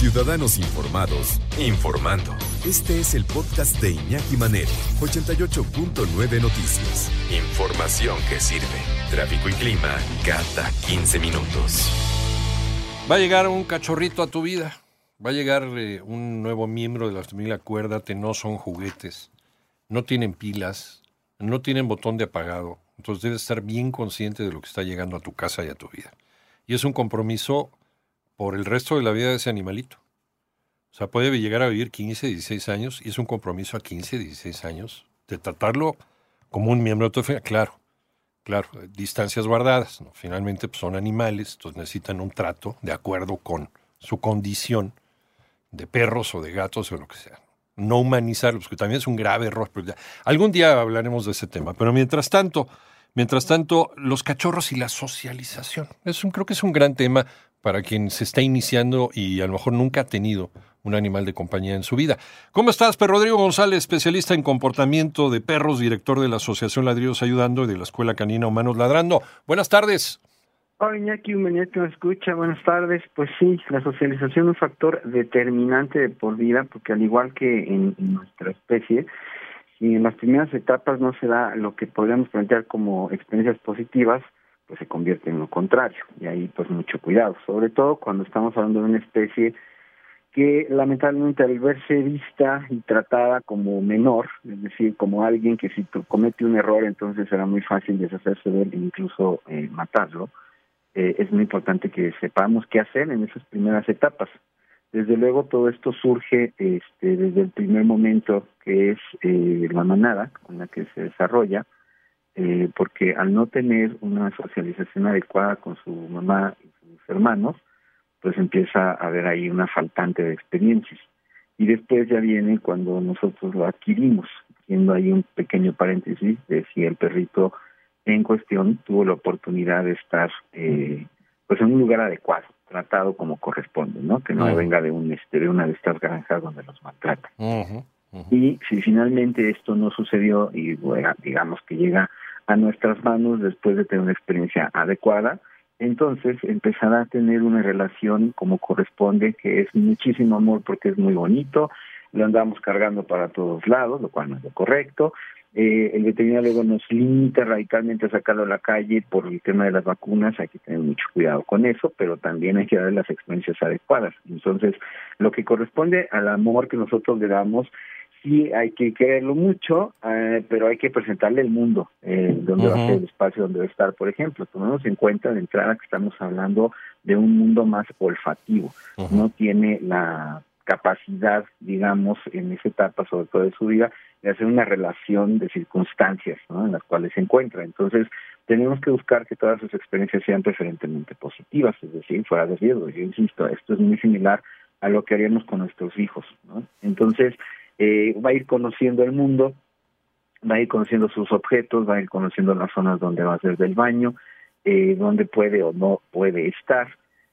Ciudadanos Informados, informando. Este es el podcast de Iñaki Manero, 88.9 Noticias. Información que sirve. Tráfico y clima cada 15 minutos. Va a llegar un cachorrito a tu vida. Va a llegar eh, un nuevo miembro de la familia. Acuérdate, no son juguetes. No tienen pilas. No tienen botón de apagado. Entonces debes estar bien consciente de lo que está llegando a tu casa y a tu vida. Y es un compromiso por el resto de la vida de ese animalito. O sea, puede llegar a vivir 15, 16 años y es un compromiso a 15, 16 años de tratarlo como un miembro de tu familia. Claro, claro, distancias guardadas. Finalmente pues, son animales, entonces necesitan un trato de acuerdo con su condición de perros o de gatos o lo que sea. No humanizarlos, porque también es un grave error. Algún día hablaremos de ese tema, pero mientras tanto, mientras tanto, los cachorros y la socialización. Es un, creo que es un gran tema para quien se está iniciando y a lo mejor nunca ha tenido un animal de compañía en su vida. ¿Cómo estás, Per Rodrigo González, especialista en comportamiento de perros, director de la Asociación Ladridos Ayudando y de la Escuela Canina Humanos Ladrando? Buenas tardes. Hola Iñaki, un me escucha, buenas tardes. Pues sí, la socialización es un factor determinante de por vida, porque al igual que en, nuestra especie, si en las primeras etapas no se da lo que podríamos plantear como experiencias positivas, pues se convierte en lo contrario. Y ahí pues mucho cuidado, sobre todo cuando estamos hablando de una especie que lamentablemente al verse vista y tratada como menor, es decir, como alguien que si comete un error entonces será muy fácil deshacerse de él e incluso eh, matarlo, eh, es muy importante que sepamos qué hacer en esas primeras etapas. Desde luego todo esto surge este, desde el primer momento que es eh, la manada con la que se desarrolla, eh, porque al no tener una socialización adecuada con su mamá y sus hermanos, pues empieza a haber ahí una faltante de experiencias. Y después ya viene cuando nosotros lo adquirimos, siendo ahí un pequeño paréntesis de si el perrito en cuestión tuvo la oportunidad de estar eh, pues en un lugar adecuado, tratado como corresponde, ¿no? Que no venga de un este, de una de estas granjas donde los maltratan. Y si finalmente esto no sucedió y digamos que llega a nuestras manos después de tener una experiencia adecuada, entonces empezará a tener una relación como corresponde, que es muchísimo amor porque es muy bonito, lo andamos cargando para todos lados, lo cual no es lo correcto. Eh, el veterinario luego nos limita radicalmente a sacarlo a la calle por el tema de las vacunas, hay que tener mucho cuidado con eso, pero también hay que darle las experiencias adecuadas. Entonces, lo que corresponde al amor que nosotros le damos sí hay que quererlo mucho, eh, pero hay que presentarle el mundo, eh, donde va a ser el espacio donde va a estar. Por ejemplo, tomemos en cuenta de entrada que estamos hablando de un mundo más olfativo. No tiene la capacidad, digamos, en esa etapa, sobre todo de su vida, de hacer una relación de circunstancias en las cuales se encuentra. Entonces, tenemos que buscar que todas sus experiencias sean preferentemente positivas, es decir, fuera de riesgo. Yo insisto, esto es muy similar a lo que haríamos con nuestros hijos. ¿no? Entonces, eh, va a ir conociendo el mundo, va a ir conociendo sus objetos, va a ir conociendo las zonas donde va a hacer del baño, eh, donde puede o no puede estar,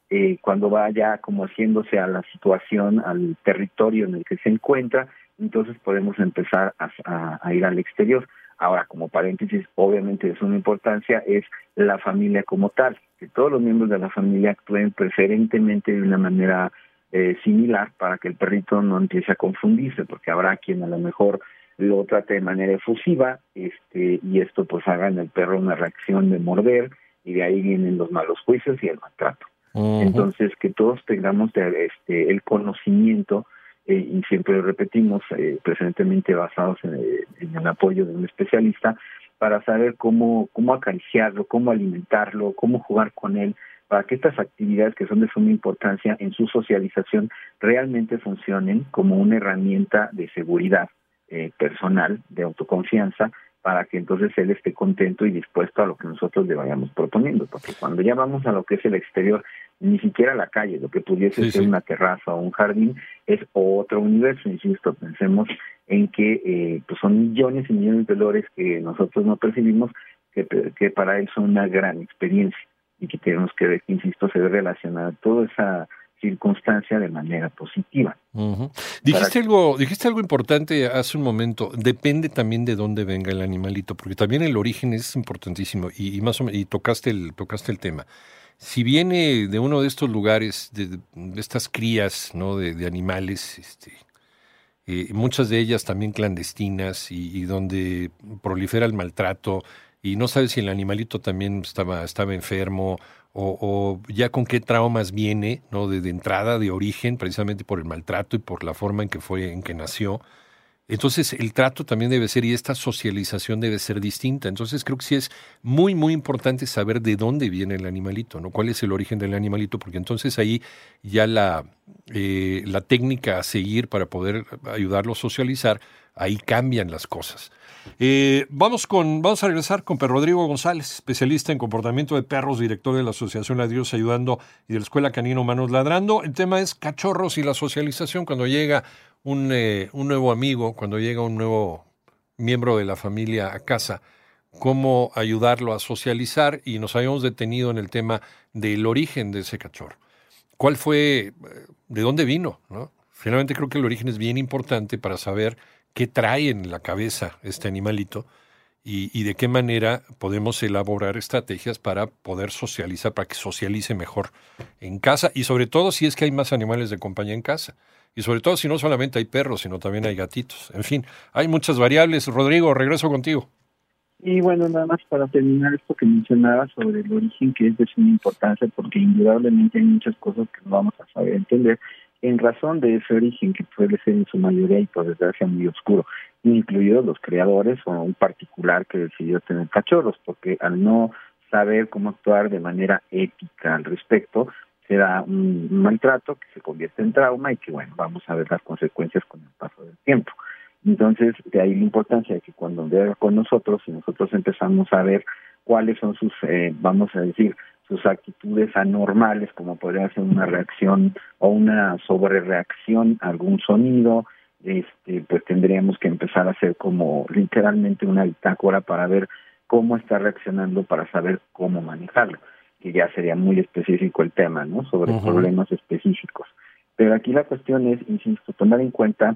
eh, cuando vaya como haciéndose a la situación, al territorio en el que se encuentra, entonces podemos empezar a, ir al exterior. Ahora, como paréntesis, obviamente de suma importancia es la familia como tal, que todos los miembros de la familia actúen preferentemente de una manera eh, similar para que el perrito no empiece a confundirse, porque habrá quien a lo mejor lo trate de manera efusiva este, y esto pues haga en el perro una reacción de morder y de ahí vienen los malos juicios y el maltrato. Entonces, que todos tengamos este, el conocimiento eh, y siempre lo repetimos, eh, presentemente basados en, en, el apoyo de un especialista, para saber cómo, cómo acariciarlo, cómo alimentarlo, cómo jugar con él, para que estas actividades que son de suma importancia en su socialización realmente funcionen como una herramienta de seguridad eh, personal, de autoconfianza, para que entonces él esté contento y dispuesto a lo que nosotros le vayamos proponiendo, porque cuando ya vamos a lo que es el exterior, ni siquiera la calle, lo que pudiese ser una terraza o un jardín, es otro universo, insisto, pensemos en que eh, pues son millones y millones de dólares que nosotros no percibimos, que, que para él son una gran experiencia y que tenemos que insisto, se debe relacionar toda esa circunstancia de manera positiva. Dijiste algo, dijiste algo importante hace un momento. Depende también de dónde venga el animalito, porque también el origen es importantísimo y, más o menos, y tocaste el tocaste el tema. si viene de uno de estos lugares, de, estas crías ¿no? de, animales, este, eh, muchas de ellas también clandestinas y, donde prolifera el maltrato y no sabes si el animalito también estaba, estaba enfermo o, ya con qué traumas viene, ¿no? De, entrada, de origen, precisamente por el maltrato y por la forma en que fue, en que nació. Entonces el trato también debe ser y esta socialización debe ser distinta. Entonces creo que sí es muy, muy importante saber de dónde viene el animalito, ¿no? ¿Cuál es el origen del animalito? Porque entonces ahí ya la, eh, la técnica a seguir para poder ayudarlo a socializar, ahí cambian las cosas. Eh, vamos, con, vamos a regresar con Pedro Rodrigo González, especialista en comportamiento de perros, director de la Asociación Dios Ayudando y de la Escuela Canino Manos Ladrando. El tema es cachorros y la socialización cuando llega un, eh, un nuevo amigo, cuando llega un nuevo miembro de la familia a casa, cómo ayudarlo a socializar y nos habíamos detenido en el tema del origen de ese cachorro. ¿Cuál fue, eh, de dónde vino? ¿no? Finalmente creo que el origen es bien importante para saber qué trae en la cabeza este animalito y, de qué manera podemos elaborar estrategias para poder socializar, para que socialice mejor en casa y sobre todo si es que hay más animales de compañía en casa. Y sobre todo si no solamente hay perros, sino también hay gatitos. En fin, hay muchas variables. Rodrigo, regreso contigo. Y bueno, nada más para terminar esto que mencionaba sobre el origen, que es de suma importancia, porque indudablemente hay muchas cosas que no vamos a saber entender en razón de ese origen que puede ser en su mayoría y por desgracia muy oscuro, incluidos los creadores o un particular que decidió tener cachorros, porque al no saber cómo actuar de manera ética al respecto, se da un maltrato que se convierte en trauma y que, bueno, vamos a ver las consecuencias con el paso del tiempo. Entonces, de ahí la importancia de que cuando vea con nosotros y nosotros empezamos a ver cuáles son sus, eh, vamos a decir, sus actitudes anormales, como podría ser una reacción o una sobrereacción a algún sonido, este, pues tendríamos que empezar a hacer como literalmente una bitácora para ver cómo está reaccionando para saber cómo manejarlo que ya sería muy específico el tema, ¿no? Sobre problemas específicos. Pero aquí la cuestión es, insisto, tomar en cuenta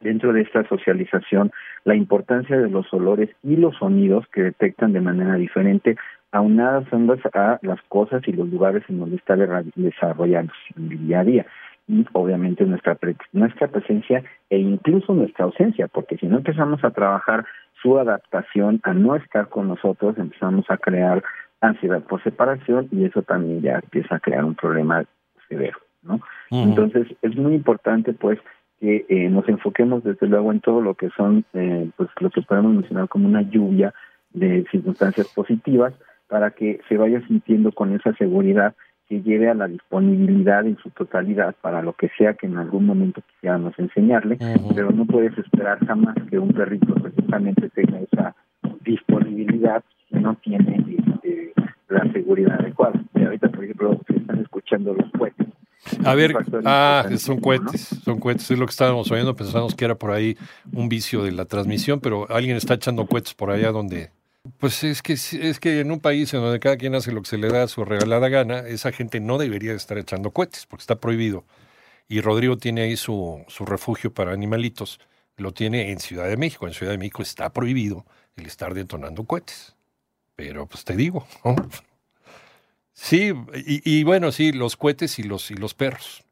dentro de esta socialización la importancia de los olores y los sonidos que detectan de manera diferente, aunadas ambas a las cosas y los lugares en donde está desarrollándose el día a día y obviamente nuestra nuestra presencia e incluso nuestra ausencia, porque si no empezamos a trabajar su adaptación a no estar con nosotros, empezamos a crear ansiedad por separación y eso también ya empieza a crear un problema severo, ¿no? Entonces es muy importante pues que eh, nos enfoquemos desde luego en todo lo que son eh, pues lo que podemos mencionar como una lluvia de circunstancias positivas para que se vaya sintiendo con esa seguridad que lleve a la disponibilidad en su totalidad para lo que sea que en algún momento quisiéramos enseñarle, pero no puedes esperar jamás que un perrito precisamente tenga esa disponibilidad si no tiene este, la seguridad adecuada. Y ahorita, por ejemplo, se están escuchando los cohetes. A ver, ah, son cohetes, son cohetes, es lo que estábamos oyendo, pensamos que era por ahí un vicio de la transmisión, pero alguien está echando cohetes por allá donde... Pues es que, es que en un país en donde cada quien hace lo que se le da a su regalada gana, esa gente no debería estar echando cohetes, porque está prohibido. Y Rodrigo tiene ahí su, su refugio para animalitos, lo tiene en Ciudad de México. En Ciudad de México está prohibido el estar detonando cohetes. Pero pues te digo, Sí, y, bueno, sí, los cohetes y los, y los perros,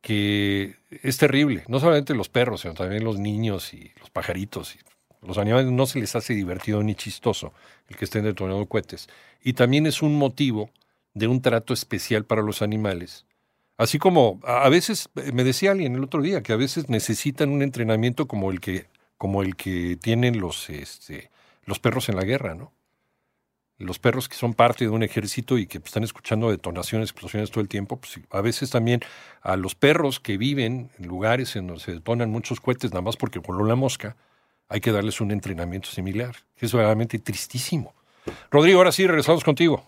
que es terrible, no solamente los perros, sino también los niños y los pajaritos. Y los animales no se les hace divertido ni chistoso el que estén detonando cohetes. Y también es un motivo de un trato especial para los animales. Así como a veces, me decía alguien el otro día, que a veces necesitan un entrenamiento como el que, como el que tienen los, este, los perros en la guerra, ¿no? los perros que son parte de un ejército y que están escuchando detonaciones, explosiones todo el tiempo, pues a veces también a los perros que viven en lugares en donde se detonan muchos cohetes, nada más porque con la mosca, hay que darles un entrenamiento similar. Es verdaderamente tristísimo. Rodrigo, ahora sí, regresamos contigo.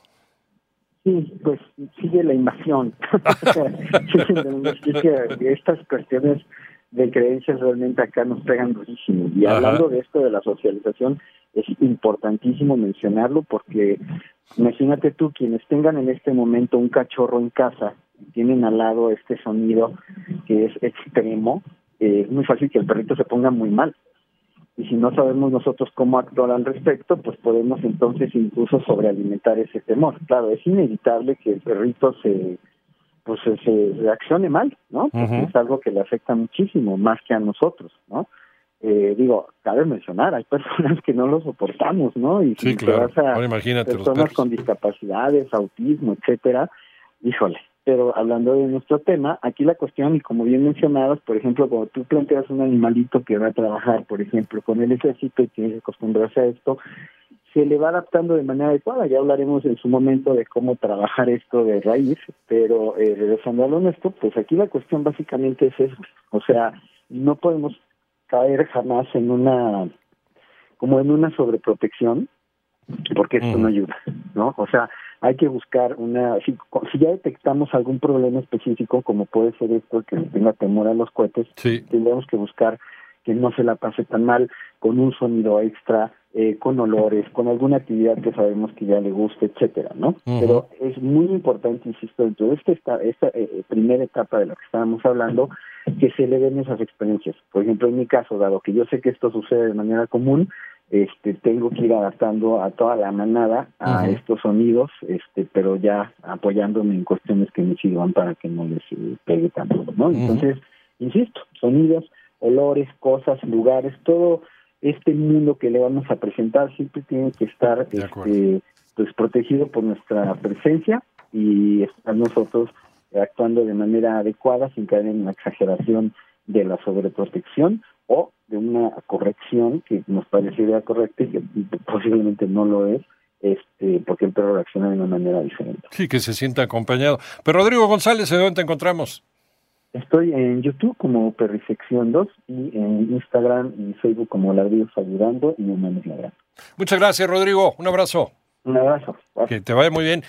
Sí, pues sigue la invasión. Estas cuestiones de creencias realmente acá nos pegan durísimo. Y hablando de esto de la socialización, es importantísimo mencionarlo porque imagínate tú, quienes tengan en este momento un cachorro en casa y tienen al lado este sonido que es extremo, eh, es muy fácil que el perrito se ponga muy mal. Y si no sabemos nosotros cómo actuar al respecto, pues podemos entonces incluso sobrealimentar ese temor. Claro, es inevitable que el perrito se pues se reaccione mal, ¿no? Porque es algo que le afecta muchísimo, más que a nosotros, ¿no? Eh, digo, cabe mencionar, hay personas que no lo soportamos, ¿no? Y sí, claro. personas con discapacidades, autismo, etcétera, híjole, pero hablando de nuestro tema, aquí la cuestión, y como bien mencionabas, por ejemplo, cuando tú planteas un animalito que va a trabajar, por ejemplo, con el ejército y tiene que acostumbrarse a esto, se le va adaptando de manera adecuada. Ya hablaremos en su momento de cómo trabajar esto de raíz, pero eh, regresando a lo nuestro, pues aquí la cuestión básicamente es eso. O sea, no podemos caer jamás en una, como en una sobreprotección, porque esto no ayuda, ¿no? O sea, hay que buscar una, si, ya detectamos algún problema específico, como puede ser esto, que tenga temor a los cohetes, tendremos que buscar que no se la pase tan mal, con un sonido extra, eh, con olores, con alguna actividad que sabemos que ya le guste, etcétera, ¿no? Pero es muy importante, insisto, dentro de esta, esta eh, primera etapa de la que estábamos hablando, que se le den esas experiencias. Por ejemplo, en mi caso, dado que yo sé que esto sucede de manera común, este tengo que ir adaptando a toda la manada a estos sonidos este pero ya apoyándome en cuestiones que me sirvan para que no les eh, pegue tanto no entonces insisto sonidos olores cosas lugares todo este mundo que le vamos a presentar siempre tiene que estar este, pues protegido por nuestra presencia y estar nosotros actuando de manera adecuada sin caer en una exageración de la sobreprotección o de una corrección que nos parecería correcta y que posiblemente no lo es, este, porque el perro reacciona de una manera diferente. Sí, que se sienta acompañado. Pero Rodrigo González, ¿de dónde te encontramos? Estoy en YouTube como Perrisección 2 y en Instagram y Facebook como Ladrillos Ayudando y Humanos Ladrando. Muchas gracias, Rodrigo. Un abrazo. Un abrazo. Que te vaya muy bien.